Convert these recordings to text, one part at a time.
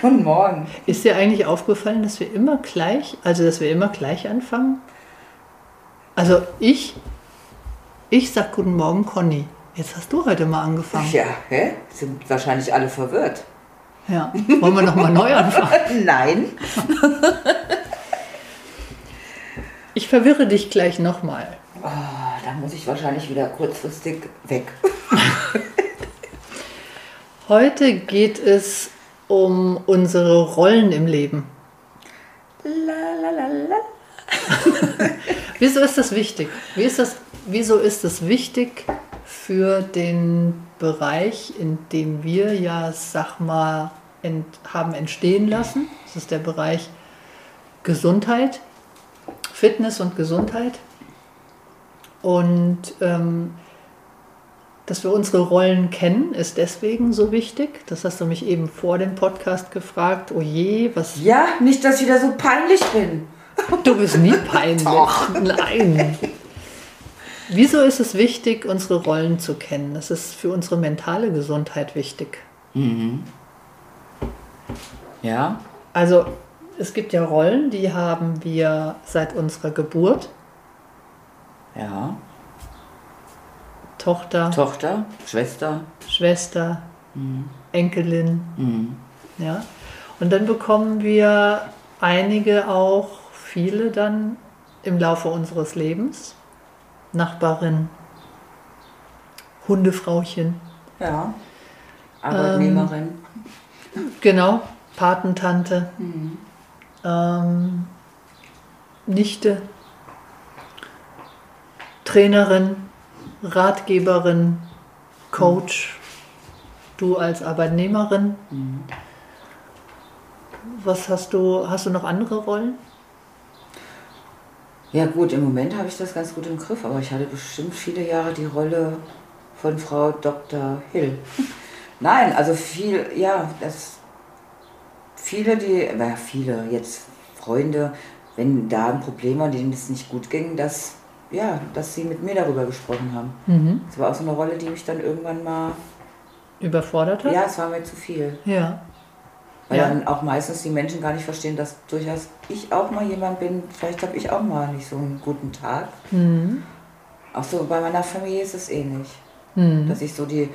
Guten Morgen. Ist dir eigentlich aufgefallen, dass wir immer gleich, also dass wir immer gleich anfangen? Also ich, ich sag Guten Morgen, Conny. Jetzt hast du heute mal angefangen. Ja, hä? Sind wahrscheinlich alle verwirrt. Ja. Wollen wir nochmal neu anfangen? Nein. Ich verwirre dich gleich nochmal. Oh, da muss ich wahrscheinlich wieder kurzfristig weg. Heute geht es um unsere Rollen im Leben. La, la, la. Wieso ist das wichtig? Wie ist das, wieso ist es wichtig für den Bereich, in dem wir ja, sag mal, ent, haben entstehen lassen? Das ist der Bereich Gesundheit, Fitness und Gesundheit. Und ähm, dass wir unsere Rollen kennen, ist deswegen so wichtig. Das hast du mich eben vor dem Podcast gefragt. Oh je, was. Ja, nicht, dass ich wieder so peinlich bin. Du bist nie peinlich. Doch. Nein. Wieso ist es wichtig, unsere Rollen zu kennen? Das ist für unsere mentale Gesundheit wichtig. Ja. Also es gibt ja Rollen, die haben wir seit unserer Geburt. Ja. Tochter, Tochter, Schwester. Schwester, Enkelin. Mhm. Ja. Und dann bekommen wir einige auch, viele dann im Laufe unseres Lebens. Nachbarin, Hundefrauchen, Ja. Arbeitnehmerin. genau, Patentante, ähm, Nichte, Trainerin, Ratgeberin, Coach, du als Arbeitnehmerin. Was hast du, hast du noch andere Rollen? Ja gut, im Moment habe ich das ganz gut im Griff, aber ich hatte bestimmt viele Jahre die Rolle von Frau Dr. Hill. Nein, also viel, ja, das viele, die, naja, viele, jetzt Freunde, wenn da ein Problem war, denen es nicht gut ging, dass, ja, dass sie mit mir darüber gesprochen haben. Das war auch so eine Rolle, die mich dann irgendwann mal, Überfordert hat? ja, es war mir zu viel. Ja. Weil Ja. dann auch meistens die Menschen gar nicht verstehen, dass durchaus ich auch mal jemand bin, vielleicht habe ich auch mal nicht so einen guten Tag. Mhm. Auch so bei meiner Familie ist es ähnlich. Mhm. Dass ich so die,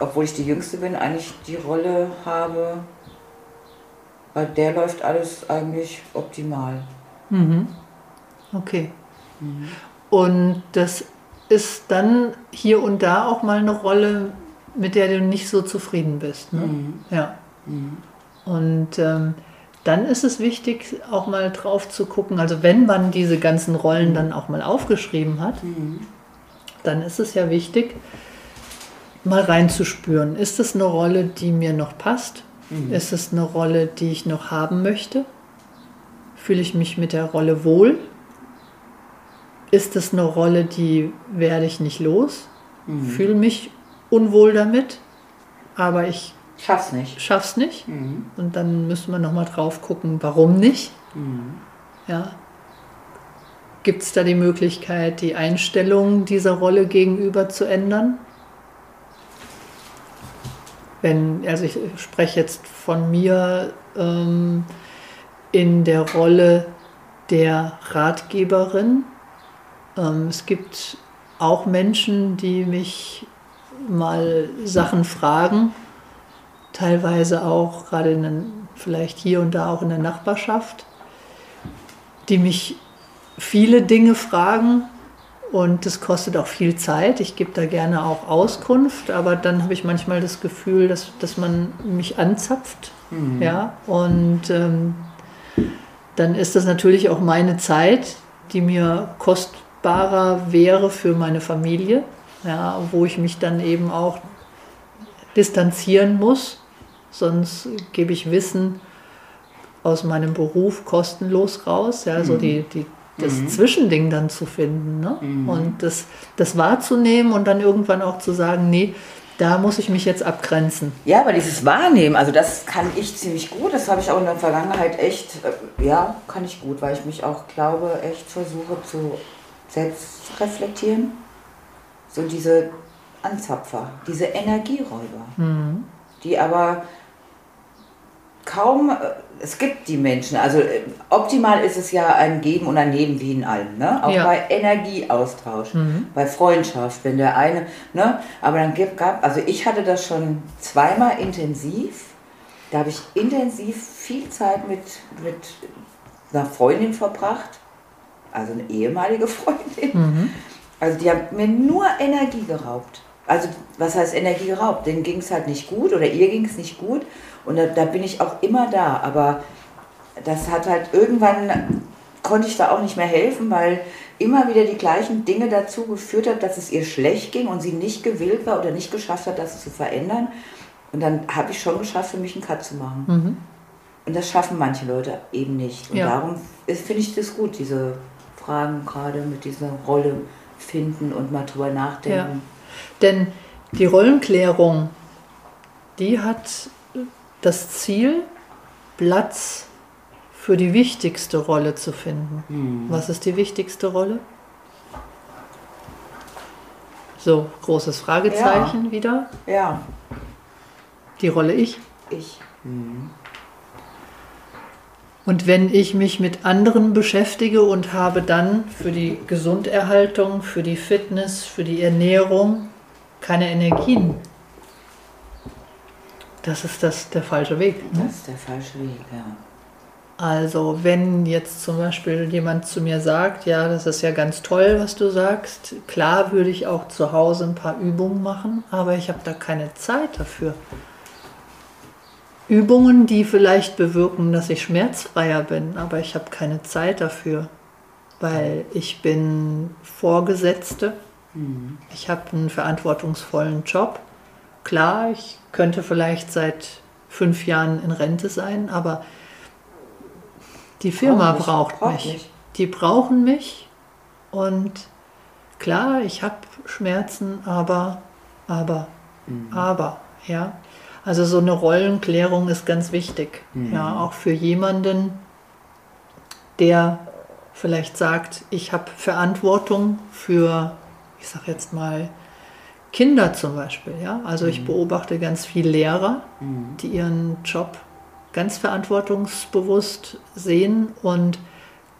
obwohl ich die Jüngste bin, eigentlich die Rolle habe, bei der läuft alles eigentlich optimal. Mhm. Okay. Und das ist dann hier und da auch mal eine Rolle, mit der du nicht so zufrieden bist. Ne? Ja. Und ähm, dann ist es wichtig, auch mal drauf zu gucken, also wenn man diese ganzen Rollen dann auch mal aufgeschrieben hat, dann ist es ja wichtig, mal reinzuspüren. Ist es eine Rolle, die mir noch passt? Ist es eine Rolle, die ich noch haben möchte? Fühle ich mich mit der Rolle wohl? Ist es eine Rolle, die werde ich nicht los? Fühle mich unwohl damit, aber ich Schaff's nicht. schaff's nicht. Und dann müssen wir nochmal drauf gucken, warum nicht. Ja. Gibt es da die Möglichkeit, die Einstellung dieser Rolle gegenüber zu ändern? Wenn, also ich spreche jetzt von mir ähm, in der Rolle der Ratgeberin. Ähm, es gibt auch Menschen, die mich mal Sachen fragen, teilweise auch gerade in den, vielleicht hier und da auch in der Nachbarschaft, die mich viele Dinge fragen und das kostet auch viel Zeit. Ich gebe da gerne auch Auskunft, aber dann habe ich manchmal das Gefühl, dass, dass man mich anzapft. Mhm. Ja, und ähm, dann ist das natürlich auch meine Zeit, die mir kostbarer wäre für meine Familie, ja, wo ich mich dann eben auch distanzieren muss. Sonst gebe ich Wissen aus meinem Beruf kostenlos raus. Ja, so mhm. die, die das mhm. Zwischending dann zu finden ne? Mhm. und das, das wahrzunehmen und dann irgendwann auch zu sagen, nee, da muss ich mich jetzt abgrenzen. Ja, aber dieses Wahrnehmen, also das kann ich ziemlich gut. Das habe ich auch in der Vergangenheit echt, äh, ja, kann ich gut, weil ich mich auch, glaube, echt versuche zu selbst reflektieren. So diese Anzapfer, diese Energieräuber, mhm. die aber kaum, äh, es gibt die Menschen, also äh, optimal ist es ja ein Geben und ein Nehmen wie in allem, ne? auch ja. bei Energieaustausch, mhm. bei Freundschaft, wenn der eine, ne? aber dann gab, also ich hatte das schon zweimal intensiv, da habe ich intensiv viel Zeit mit, mit einer Freundin verbracht, also eine ehemalige Freundin, mhm. also die hat mir nur Energie geraubt. Also was heißt Energie geraubt? Denen ging es halt nicht gut oder ihr ging es nicht gut und da, da, bin ich auch immer da. Aber das hat halt irgendwann, konnte ich da auch nicht mehr helfen, weil immer wieder die gleichen Dinge dazu geführt hat, dass es ihr schlecht ging und sie nicht gewillt war oder nicht geschafft hat, das zu verändern. Und dann habe ich schon geschafft, für mich einen Cut zu machen. Mhm. Und das schaffen manche Leute eben nicht. Und ja. darum finde ich das gut, diese Fragen gerade mit dieser Rolle finden und mal drüber nachdenken. Ja. Denn die Rollenklärung, die hat das Ziel, Platz für die wichtigste Rolle zu finden. Mhm. Was ist die wichtigste Rolle? So, großes Fragezeichen ja. wieder. Ja. Die Rolle ich? Ich. Mhm. Und wenn ich mich mit anderen beschäftige und habe dann für die Gesunderhaltung, für die Fitness, für die Ernährung keine Energien, das ist das der falsche Weg. Ne? Das ist der falsche Weg, ja. Also wenn jetzt zum Beispiel jemand zu mir sagt, ja, das ist ja ganz toll, was du sagst, klar würde ich auch zu Hause ein paar Übungen machen, aber ich habe da keine Zeit dafür. Übungen, die vielleicht bewirken, dass ich schmerzfreier bin, aber ich habe keine Zeit dafür, weil ich bin Vorgesetzte, mhm. ich habe einen verantwortungsvollen Job. Klar, ich könnte vielleicht seit fünf Jahren in Rente sein, aber die Firma Brauch braucht Brauch mich. mich. Die brauchen mich und klar, ich habe Schmerzen, aber, aber, mhm. aber, ja. Also so eine Rollenklärung ist ganz wichtig, mhm. ja, auch für jemanden, der vielleicht sagt, ich habe Verantwortung für, ich sage jetzt mal, Kinder zum Beispiel. Ja? Also ich mhm. beobachte ganz viele Lehrer, mhm. die ihren Job ganz verantwortungsbewusst sehen und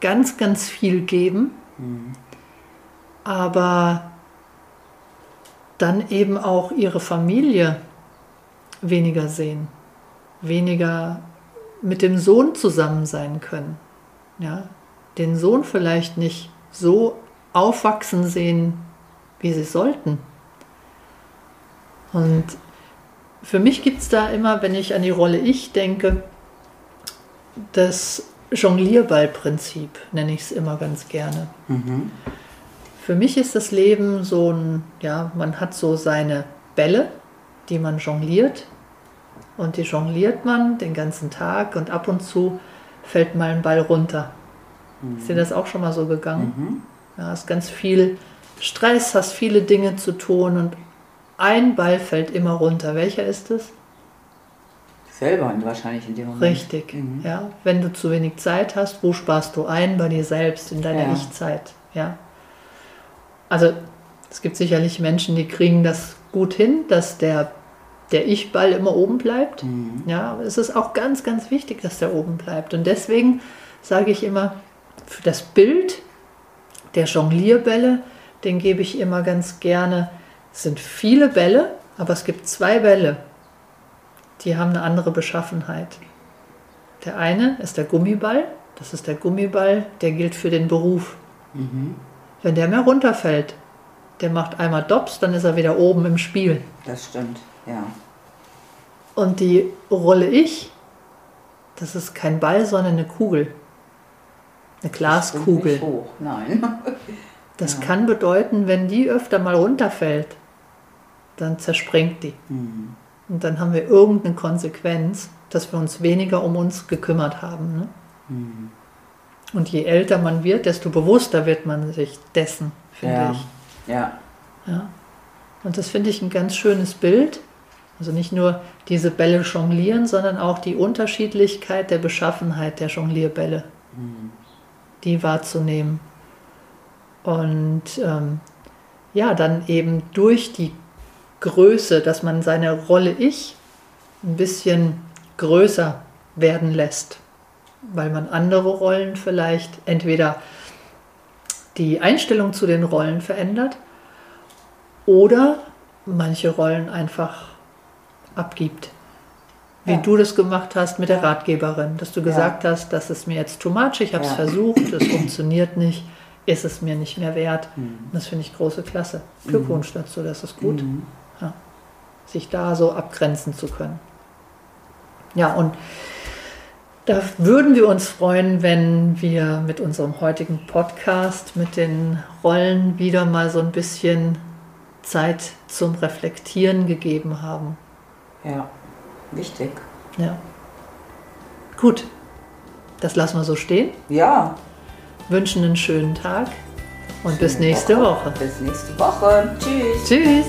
ganz, ganz viel geben, mhm. aber dann eben auch ihre Familie weniger sehen, weniger mit dem Sohn zusammen sein können. Ja? Den Sohn vielleicht nicht so aufwachsen sehen, wie sie sollten. Und für mich gibt es da immer, wenn ich an die Rolle Ich denke, das Jonglierballprinzip, nenne ich es immer ganz gerne. Mhm. Für mich ist das Leben so ein, ja, man hat so seine Bälle, die man jongliert. Und die jongliert man den ganzen Tag und ab und zu fällt mal ein Ball runter. Mhm. Ist dir das auch schon mal so gegangen? Mhm. Ja, hast ganz viel Stress, hast viele Dinge zu tun und ein Ball fällt immer runter. Welcher ist es? Selber wahrscheinlich in dem Moment. Richtig, mhm. ja. Wenn du zu wenig Zeit hast, wo sparst du ein? Bei dir selbst, in deiner ja. Ich-Zeit, ja. Also es gibt sicherlich Menschen, die kriegen das gut hin, dass der, der Ich-Ball immer oben bleibt. Mhm. Ja, es ist auch ganz, ganz wichtig, dass der oben bleibt. Und deswegen sage ich immer, für das Bild der Jonglierbälle, den gebe ich immer ganz gerne es sind viele Bälle, aber es gibt zwei Bälle, die haben eine andere Beschaffenheit. Der eine ist der Gummiball. Das ist der Gummiball, der gilt für den Beruf. Wenn der mehr runterfällt, der macht einmal Dops, dann ist er wieder oben im Spiel. Das stimmt, ja. Und die Rolle Ich, das ist kein Ball, sondern eine Kugel. Eine Glaskugel. nicht hoch, nein. Das Ja. kann bedeuten, wenn die öfter mal runterfällt, dann zerspringt die. Mhm. Und dann haben wir irgendeine Konsequenz, dass wir uns weniger um uns gekümmert haben. Ne? Mhm. Und je älter man wird, desto bewusster wird man sich dessen, finde Ja. ich. Ja, Ja. Und das finde ich ein ganz schönes Bild. Also nicht nur diese Bälle jonglieren, sondern auch die Unterschiedlichkeit der Beschaffenheit der Jonglierbälle, die wahrzunehmen. Und ähm, ja, dann eben durch die Größe, dass man seine Rolle Ich ein bisschen größer werden lässt, weil man andere Rollen vielleicht entweder die Einstellung zu den Rollen verändert oder manche Rollen einfach abgibt. Wie Ja. du das gemacht hast mit der Ratgeberin, dass du gesagt hast, das ist mir jetzt too much, ich habe es Ja. versucht, es funktioniert nicht, ist es mir nicht mehr wert. Mhm. Das finde ich große Klasse. Glückwunsch dazu, das ist gut, Mhm. sich da so abgrenzen zu können. Ja, und da würden wir uns freuen, wenn wir mit unserem heutigen Podcast, mit den Rollen wieder mal so ein bisschen Zeit zum Reflektieren gegeben haben. Ja. Wichtig. Ja. Gut, das lassen wir so stehen. Ja. Wünschen einen schönen Tag und bis Schöne nächste Woche. Bis nächste Woche. Tschüss. Tschüss.